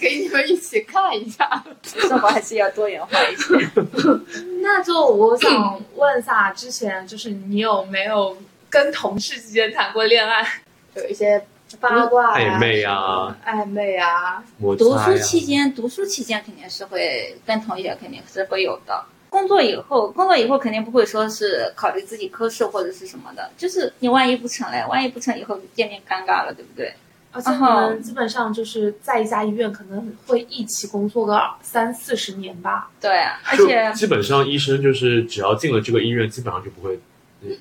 给你们一起看一下。生活还是要多元化一些。那就我想问一下，之前就是你有没有跟同事之间谈过恋爱？有一些。八卦暧昧啊，暧昧啊。读书期间，读书期间肯定是会跟同学肯定是会有的。工作以后，工作以后肯定不会说是考虑自己科室或者是什么的，就是你万一不成嘞，万一不成以后见面尴尬了，对不对？而且我们基本上就是在一家医院可能会一起工作个三四十年吧。对，而且基本上医生就是只要进了这个医院，基本上就不会。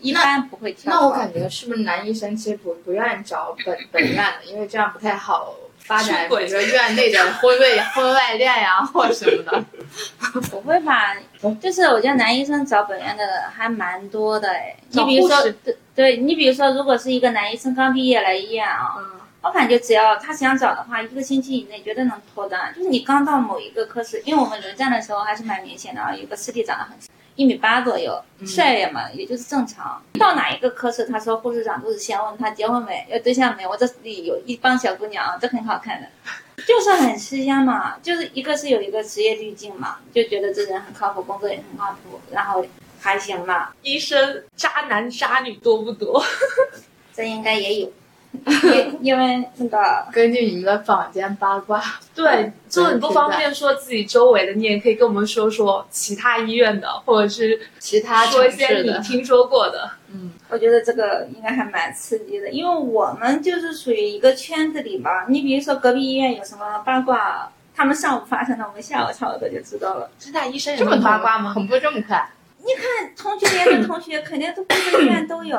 一般不会跳。那我感觉是不是男医生其实不不愿意找本本院的，因为这样不太好发展，比如说院内的婚外婚外恋呀或什么的。不会吧？就是我觉得男医生找本院的还蛮多的哎。你比如说，对对，你比如说，如果是一个男医生刚毕业来医院啊，我感觉只要他想找的话，一个星期以内绝对能脱单。就是你刚到某一个科室，因为我们轮战的时候还是蛮明显的啊，有个师弟长得很。一米八左右，帅也嘛，也就是正常。到哪一个科室，他说护士长都是先问他结婚没，有对象没。我这里有一帮小姑娘，都很好看的，就是很吃香嘛。就是一个是有一个职业滤镜嘛，就觉得这人很靠谱，工作也很靠谱，然后还行嘛。医生渣男渣女多不多？这应该也有。因因为那个 根据你们的坊间八卦，对，就你不方便说自己周围的，你也可以跟我们说说其他医院的，或者是其他说一些你听说过的。嗯，我觉得这个应该还蛮刺激的，因为我们就是属于一个圈子里嘛。你比如说隔壁医院有什么八卦，他们上午发生的，我们下午差不多就知道了。现在医生这么八卦吗？很不这么快？你看同学连的同学肯定都各个医院都有，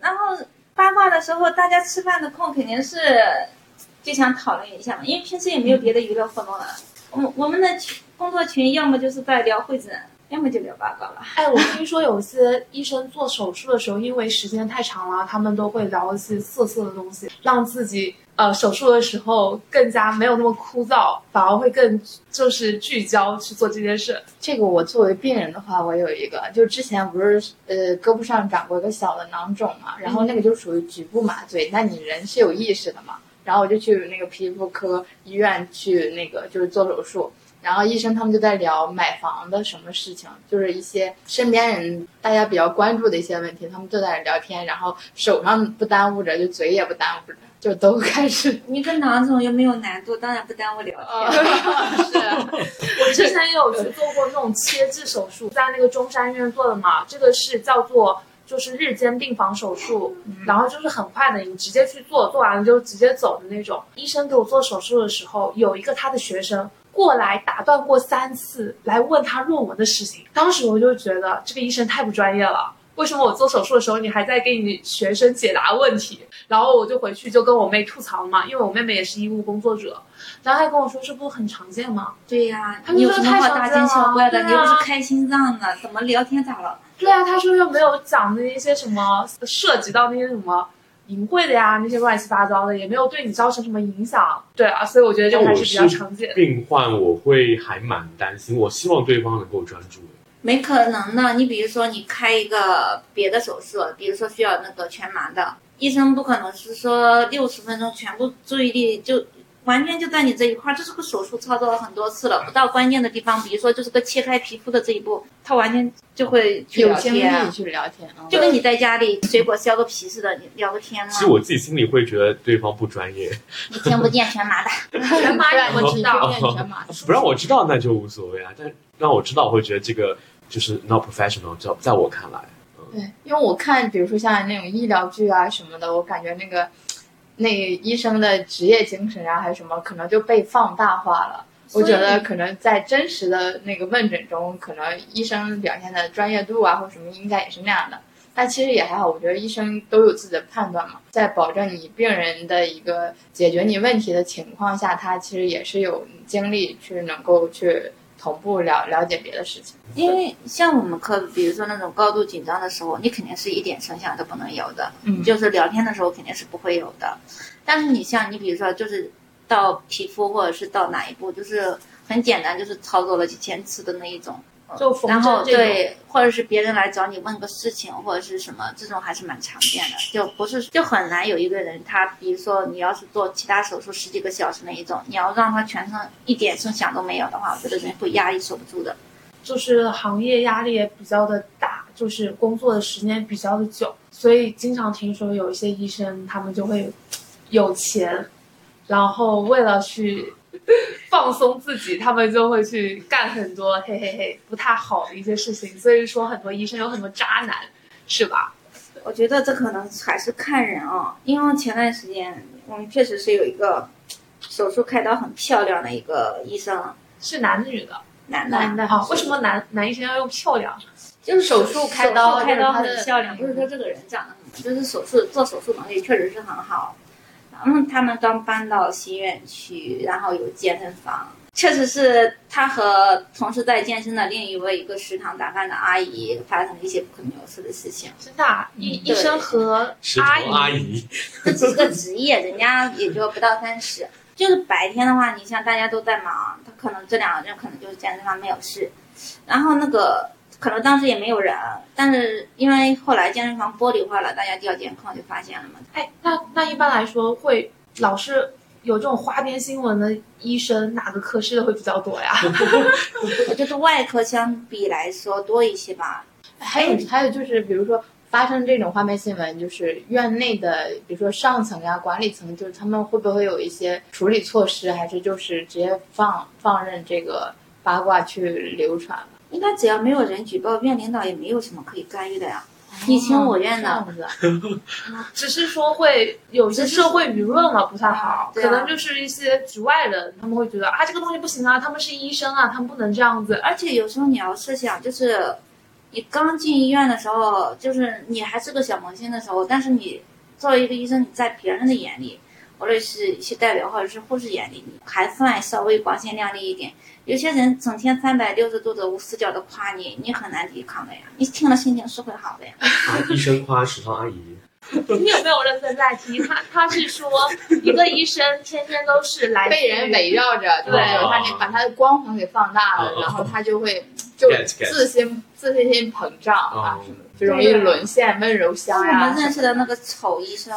然后。八卦的时候，大家吃饭的空肯定是就想讨论一下嘛，因为平时也没有别的娱乐活动了。我我们的群工作群要么就是在聊会诊，要么就聊八卦了。哎，我听说有些医生做手术的时候，因为时间太长了，他们都会聊一些色色的东西，让自己。呃，手术的时候更加没有那么枯燥，反而会更就是聚焦去做这件事。这个我作为病人的话，我有一个，就之前不是呃胳膊上长过一个小的囊肿嘛，然后那个就属于局部麻醉，那你人是有意识的嘛，然后我就去那个皮肤科医院去那个就是做手术，然后医生他们就在聊买房的什么事情，就是一些身边人大家比较关注的一些问题，他们就在聊天，然后手上不耽误着，就嘴也不耽误着。就都开始，你跟囊总又没有难度，当然不耽误聊天。是，我之前也有去做过那种切痣手术，在那个中山医院做的嘛。这个是叫做就是日间病房手术，然后就是很快的，你直接去做，做完了就直接走的那种。医生给我做手术的时候，有一个他的学生过来打断过三次，来问他论文的事情。当时我就觉得这个医生太不专业了。为什么我做手术的时候你还在给你学生解答问题？然后我就回去就跟我妹吐槽嘛，因为我妹妹也是医务工作者，然后她跟我说这不很常见吗？对呀、他们你有什么好说太常大惊见了小怪的？对啊你又不是开心脏的，怎么聊天咋了？对啊，他说又没有讲那些什么涉及到那些什么。淫秽的呀，那些乱七八糟的，也没有对你造成什么影响。对啊，所以我觉得这个还是比较常见的。病患我会还蛮担心，我希望对方能够专注。没可能的。你比如说，你开一个别的手术，比如说需要那个全麻的，医生不可能是说六十分钟全部注意力就完全就在你这一块儿。这是个手术操作了很多次了，不到关键的地方，比如说就是个切开皮肤的这一步，他完全就会去聊有精天力，去聊天啊。就跟你在家里水果削个皮似的，你聊个天吗其。实我自己心里会觉得对方不专业，你听不见全麻的，全麻你怎么知道？全麻 不让我知道那就无所谓啊，但让我知道，我会觉得这个就是 not professional，在在我看来，对，因为我看，比如说像那种医疗剧啊什么的，我感觉那个那个医生的职业精神啊，还是什么，可能就被放大化了。我觉得可能在真实的那个问诊中，可能医生表现的专业度啊或什么，应该也是那样的。但其实也还好，我觉得医生都有自己的判断嘛，在保证你病人的一个解决你问题的情况下，他其实也是有精力去能够去同步了了解别的事情。因为像我们科，比如说那种高度紧张的时候，你肯定是一点声响都不能有的，嗯就是聊天的时候肯定是不会有的。但是你像你比如说，就是到皮肤或者是到哪一步，就是很简单，就是操作了几千次的那一种。就缝然后针这种对，或者是别人来找你问个事情或者是什么，这种还是蛮常见的，就不是就很难有一个人他，比如说你要是做其他手术十几个小时那一种，你要让他全程一点声响都没有的话，我觉得人会压抑受不住的。就是行业压力也比较的大，就是工作的时间比较的久，所以经常听说有一些医生他们就会有钱，然后为了去 放松自己，他们就会去干很多嘿嘿嘿不太好的一些事情。所以说很多医生有很多渣男，是吧？我觉得这可能还是看人啊，因为前段时间我们确实是有一个手术开刀很漂亮的一个医生，是男的女的？男的，男的啊，为什么男男医生要用漂亮？就是手术开刀开刀很漂亮，不是说这个人长得很，就是手术做手术能力确实是很好。然后他们刚搬到新院区，然后有健身房，确实是他和同时在健身的另一位一个食堂打饭的阿姨发生了一些不可描述的事情。真的啊，医医生和阿姨阿姨，这只是个职业，人家也就不到三十。就是白天的话，你像大家都在忙，他可能这两个人可能就是健身房没有事，然后那个可能当时也没有人，但是因为后来健身房玻璃化了，大家调监控就发现了嘛。哎，那那一般来说会老是有这种花边新闻的医生，哪个科室的会比较多呀？我觉得外科相比来说多一些吧。还有还有就是，比如说发生这种花边新闻，就是院内的，比如说上层呀、管理层，就是他们会不会有一些处理措施，还是就是直接放放任这个八卦去流传了？应该只要没有人举报，院领导也没有什么可以干预的呀。你情我愿的，只是说会有一些社会舆论嘛不太好，可能就是一些局外人，他们会觉得啊这个东西不行啊，他们是医生啊，他们不能这样子。而且有时候你要设想，就是你刚进医院的时候，就是你还是个小萌新的时候，但是你作为一个医生，你在别人的眼里，无论是一些代表或者是护士眼里，你还算稍微光鲜亮丽一点。有些人整天三百六十度的无死角的夸你，你很难抵抗的呀。你听了心情是会好的呀。啊医生夸食堂阿姨，你有没有认真在听？他他是说一个医生天天都是来被人围绕着，对他那把他的光环给放大了，哦然后他就会就自信自信心膨胀啊哦什么，就容易沦陷温柔乡我们。认识的那个丑医生，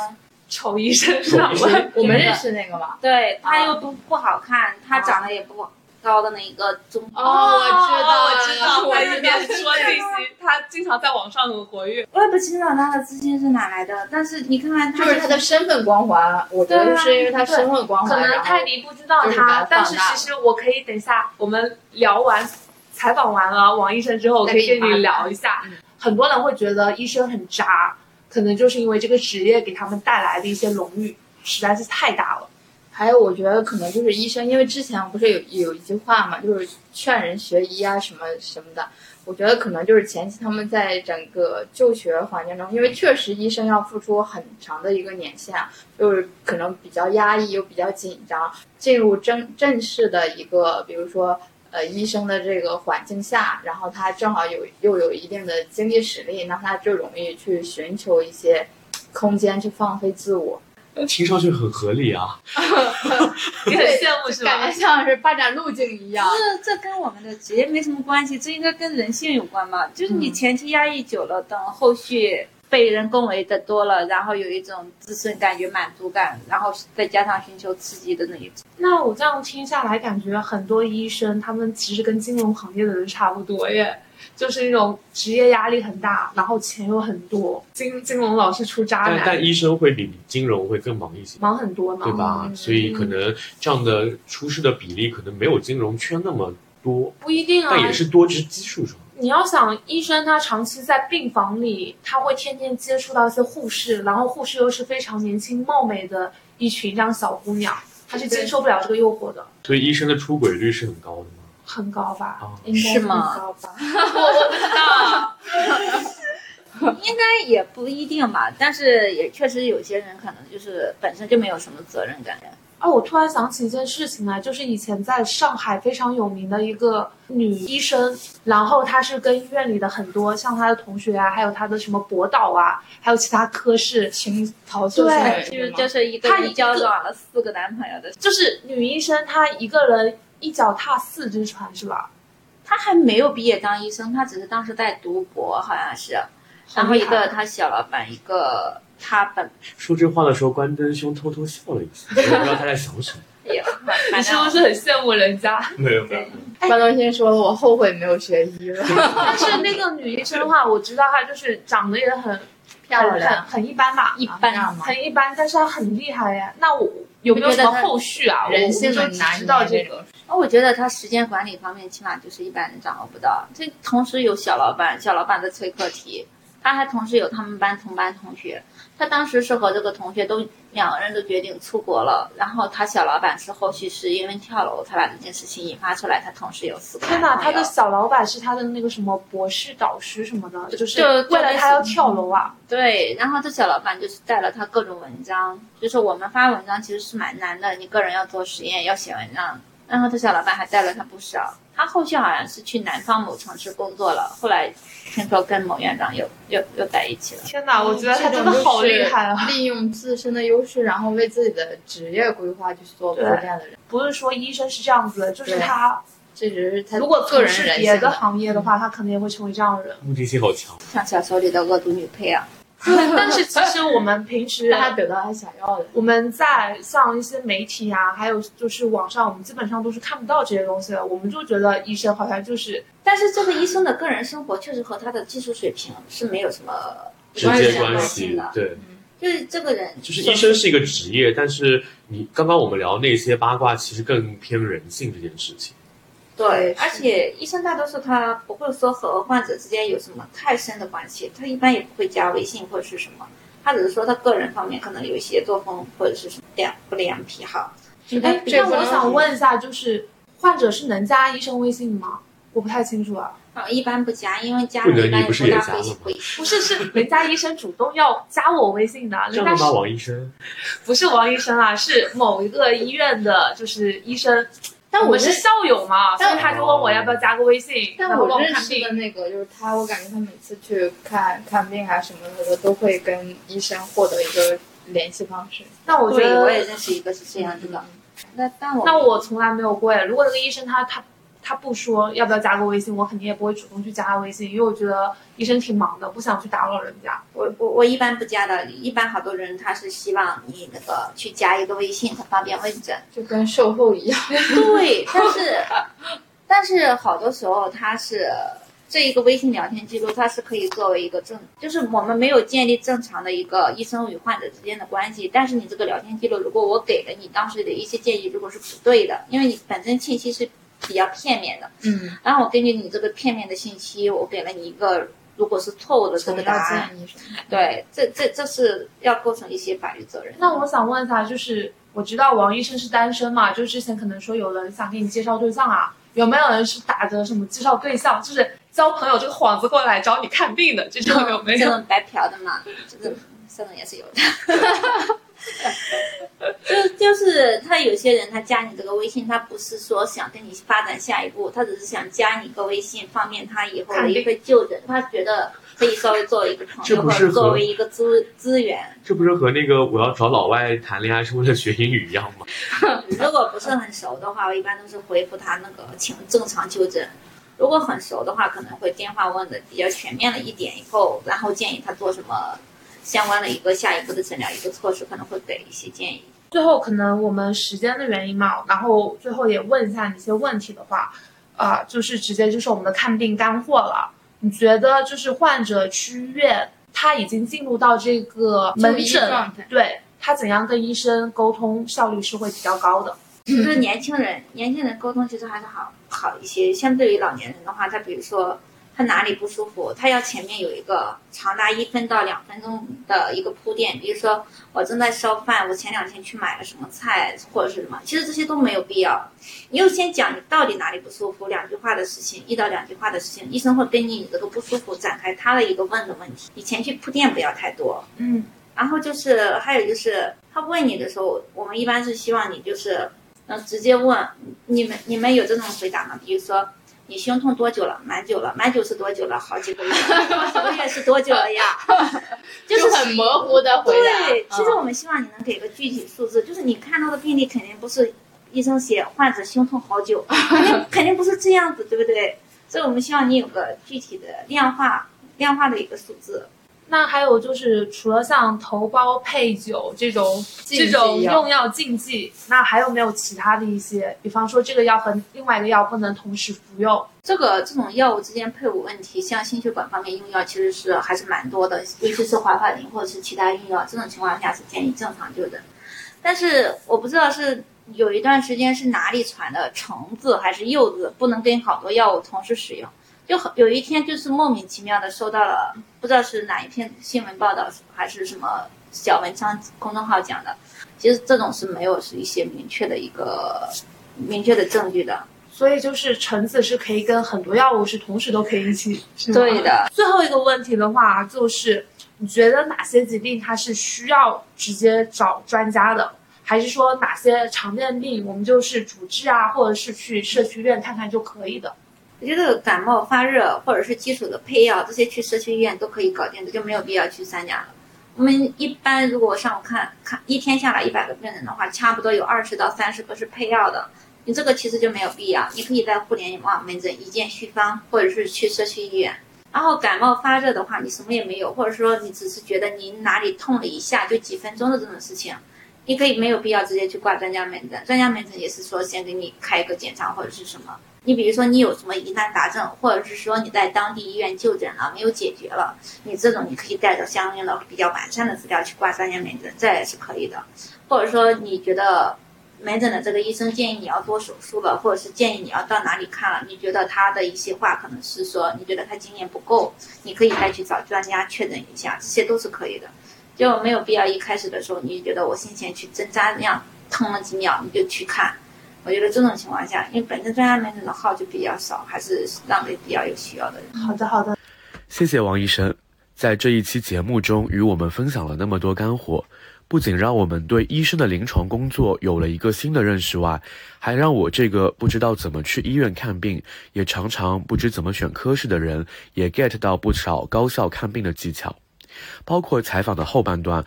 丑医生是吧？丑医生我们认识那个吗？对他又不不好看，他长得也不高的那一个中哦我知道我知道，我他一边说信息，他经常在网上很活跃。我也不清楚他的资金是哪来的，但是你看看他就是他的身份光环，我觉得是因为他身份光环，可能泰迪不知道他，但是其实我可以等一下我们聊完采访完了王医生之后，我可以跟你聊一下。很多人会觉得医生很渣，可能就是因为这个职业给他们带来的一些荣誉实在是太大了。还有，我觉得可能就是医生，因为之前不是有有一句话嘛，就是劝人学医啊什么什么的。我觉得可能就是前期他们在整个就学环境中，因为确实医生要付出很长的一个年限，就是可能比较压抑又比较紧张，进入正正式的一个，比如说呃医生的这个环境下，然后他正好有又有一定的经济实力，那他就容易去寻求一些空间去放飞自我。听上去很合理啊。你很羡慕是吧感觉？像是发展路径一样。这这跟我们的职业没什么关系，这应该跟人性有关吧。就是你前期压抑久了，等后续被人恭维的多了，然后有一种自身感觉满足感，然后再加上寻求刺激的那一种。那我这样听下来，感觉很多医生他们其实跟金融行业的人差不多耶，就是那种职业压力很大，然后钱又很多，金金融老是出渣男，但但医生会比金融会更忙一些，忙很多呢，对吧？嗯所以可能这样的出事的比例可能没有金融圈那么多，不一定啊，但也是多，只是基数上。你要想，医生他长期在病房里，他会天天接触到一些护士，然后护士又是非常年轻貌美的一群这样小姑娘，他是接受不了这个诱惑的，所以医生的出轨率是很高的吗？很高吧？啊，应该是吗很高吧？我不知道，应该也不一定吧，但是也确实有些人可能就是本身就没有什么责任感。啊，我突然想起一件事情来，就是以前在上海非常有名的一个女医生，然后她是跟医院里的很多像她的同学啊，还有她的什么博导啊，还有其他科室，情桃色对就是就是一个他一个人交往了四个男朋友的，就是女医生她一个人一脚踏四只船是吧？她还没有毕业当医生，她只是当时在读博，好像是。然后一个她小老板，一个他本说这话的时候，关灯兄偷偷笑了一下，我也不知道他在想什么。也你是不是很羡慕人家？没有没有，关东先说，我后悔没有学医了，但是那个女医生的话，我知道她就是长得也很很漂亮很很一般吧，一般啊很一般，但是她很厉害呀。那我有没有什么后续啊？人性我我就只很难知道这个。那。我觉得他时间管理方面，起码就是一般人掌握不到。这同时有小老板，小老板的催课题，他还同时有他们班同班同学。他当时是和这个同学都两个人都决定出国了，然后他小老板是后续是因为跳楼才把这件事情引发出来。他同时有四个天哪，他的小老板是他的那个什么博士导师什么的，就是就为了他要跳楼啊。对，然后这小老板就是带了他各种文章，就是我们发文章其实是蛮难的，你个人要做实验，要写文章。然后这小老板还带了他不少，他后续好像是去南方某城市工作了，后来听说跟某院长又又又在一起了。天哪，我觉得他真的好厉害啊！利用自身的优势，然后为自己的职业规划去做铺垫的人，不是说医生是这样子的，就是他这只是他如果从个人事别的行业的话，他可能也会成为这样的人。目的性好强。像小说里的恶毒女配啊，但是其实我们平时让他得到他想要的。我们在像一些媒体啊，还有就是网上，我们基本上都是看不到这些东西的。我们就觉得医生好像就是但是这个医生的个人生活确实和他的技术水平是没有什么直接相关系的，，对，就是这个人就是医生是一个职业，但是你刚刚我们聊那些八卦，其实更偏人性这件事情。对，而且医生大多数他不会说和患者之间有什么太深的关系，他一般也不会加微信或者是什么，他只是说他个人方面可能有一些作风或者是什么良不良癖好。哎，那我想问一下，就是患者是能加医生微信吗？我不太清楚啊。啊，一般不加，因为加了一般你不加了吗。不是，是人家医生主动要加我微信的，人家是这样的吗，王医生？不是王医生啊？是某一个医院的，就是医生。我但我是校友嘛，所以他就问我要不要加个微信，但我认识的看病。那个就是他，我感觉他每次去看看病啊什么的，都会跟医生获得一个联系方式。那我觉得我也认识一个是这样子的。那但我那我从来没有过呀。如果那个医生他他他不说要不要加个微信，我肯定也不会主动去加他微信，因为我觉得医生挺忙的，不想去打扰人家。我我我一般不加的，一般好多人他是希望你那个去加一个微信，他方便问诊。就跟售后一样，对，但是但是好多时候他是这一个微信聊天记录，它是可以作为一个正，就是我们没有建立正常的一个医生与患者之间的关系。但是你这个聊天记录，如果我给了你当时的一些建议，如果是不对的，因为你本身信息是比较片面的，嗯，然后我根据你这个片面的信息，我给了你一个如果是错误的这个答案。对，这这这是要构成一些法律责任。那我想问一下，就是我知道王医生是单身嘛，就之前可能说有人想给你介绍对象啊，有没有人是打着什么介绍对象，就是交朋友这个幌子过来找你看病的这种有没有？这种白嫖的嘛，这个这种也是有的。就就是他有些人他加你这个微信，他不是说想跟你发展下一步，他只是想加你个微信，方便他以后的一个就诊，他觉得可以稍微作为一个朋友，或者作为一个资资源。这不是和那个我要找老外谈恋爱是为了学英语一样吗？如果不是很熟的话，我一般都是回复他那个请正常就诊。如果很熟的话，可能会电话问的比较全面了一点，以后然后建议他做什么相关的一个下一步的诊疗一个措施，可能会给一些建议。最后可能我们时间的原因嘛，然后最后也问一下你一些问题的话，啊、就是直接就是我们的看病干货了。你觉得就是患者去医院，他已经进入到这个门诊状态，对他怎样跟医生沟通效率是会比较高的。就是年轻人，年轻人沟通其实还是好好一些。相对于老年人的话，他比如说他哪里不舒服，他要前面有一个长达一分到两分钟的一个铺垫。比如说我正在烧饭，我前两天去买了什么菜或者是什么，其实这些都没有必要。你就先讲你到底哪里不舒服，两句话的事情，一到两句话的事情，医生会根据你这个不舒服展开他的一个问的问题，你前期铺垫不要太多。嗯，然后就是还有就是他问你的时候，我们一般是希望你就是能直接问你们你们有这种回答吗？比如说你胸痛多久了？蛮久了，蛮久是多久了？好几个月，好几个月是多久了呀？就是很模糊的回答。对，其实嗯我们希望你能给个具体数字，就是你看到的病例肯定不是医生写患者胸痛好久，肯定肯定不是这样子，对不对？所以我们希望你有个具体的量化量化的一个数字。那还有就是除了像头孢配酒这种这种用药禁忌，那还有没有其他的一些？比方说这个药和另外一个药不能同时服用？这个这种药物之间配伍问题，像心血管方面用药其实是还是蛮多的，尤其是华法林或者是其他用药，这种情况下是建议正常就诊。但是我不知道是有一段时间是哪里传的橙子还是柚子不能跟好多药物同时使用，就很有一天就是莫名其妙的收到了，不知道是哪一篇新闻报道还是什么小文章公众号讲的，其实这种是没有是一些明确的一个明确的证据的。所以就是橙子是可以跟很多药物是同时都可以一起，对。的，最后一个问题的话，就是你觉得哪些疾病它是需要直接找专家的，还是说哪些常见病我们就是主治啊，或者是去社区医院看看就可以的？我觉得感冒发热或者是基础的配药，这些去社区医院都可以搞定的，就没有必要去三甲了。我们一般如果上午看看一天下来一百个病人的话，差不多有二十到三十个是配药的，你这个其实就没有必要。你可以在互联网门诊一键续方，或者是去社区医院。然后感冒发热的话，你什么也没有，或者说你只是觉得你哪里痛了一下，就几分钟的这种事情，你可以没有必要直接去挂专家门诊。专家门诊也是说先给你开一个检查或者是什么。你比如说你有什么疑难杂症，或者是说你在当地医院就诊了没有解决了，你这种你可以带着相应的比较完善的资料去挂专家门诊，这也是可以的。或者说你觉得门诊的这个医生建议你要做手术了，或者是建议你要到哪里看了，你觉得他的一些话可能是说你觉得他经验不够，你可以再去找专家确诊一下，这些都是可以的。就没有必要一开始的时候你觉得我先前去针扎那样疼了几秒你就去看。我觉得这种情况下，因为本身专家门诊的号就比较少，还是让给比较有需要的人。好的，好的。谢谢王医生，在这一期节目中与我们分享了那么多干货，不仅让我们对医生的临床工作有了一个新的认识外，还让我这个不知道怎么去医院看病，也常常不知怎么选科室的人，也 get 到不少高效看病的技巧。包括采访的后半段，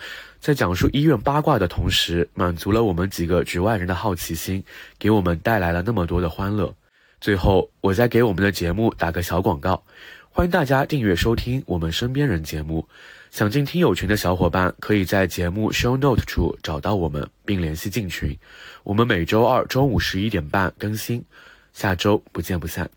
在讲述医院八卦的同时，满足了我们几个局外人的好奇心，给我们带来了那么多的欢乐。最后，我再给我们的节目打个小广告，欢迎大家订阅收听我们身边人节目。想进听友群的小伙伴，可以在节目 show note 处找到我们，并联系进群。我们每周二中午十一点半更新，下周不见不散。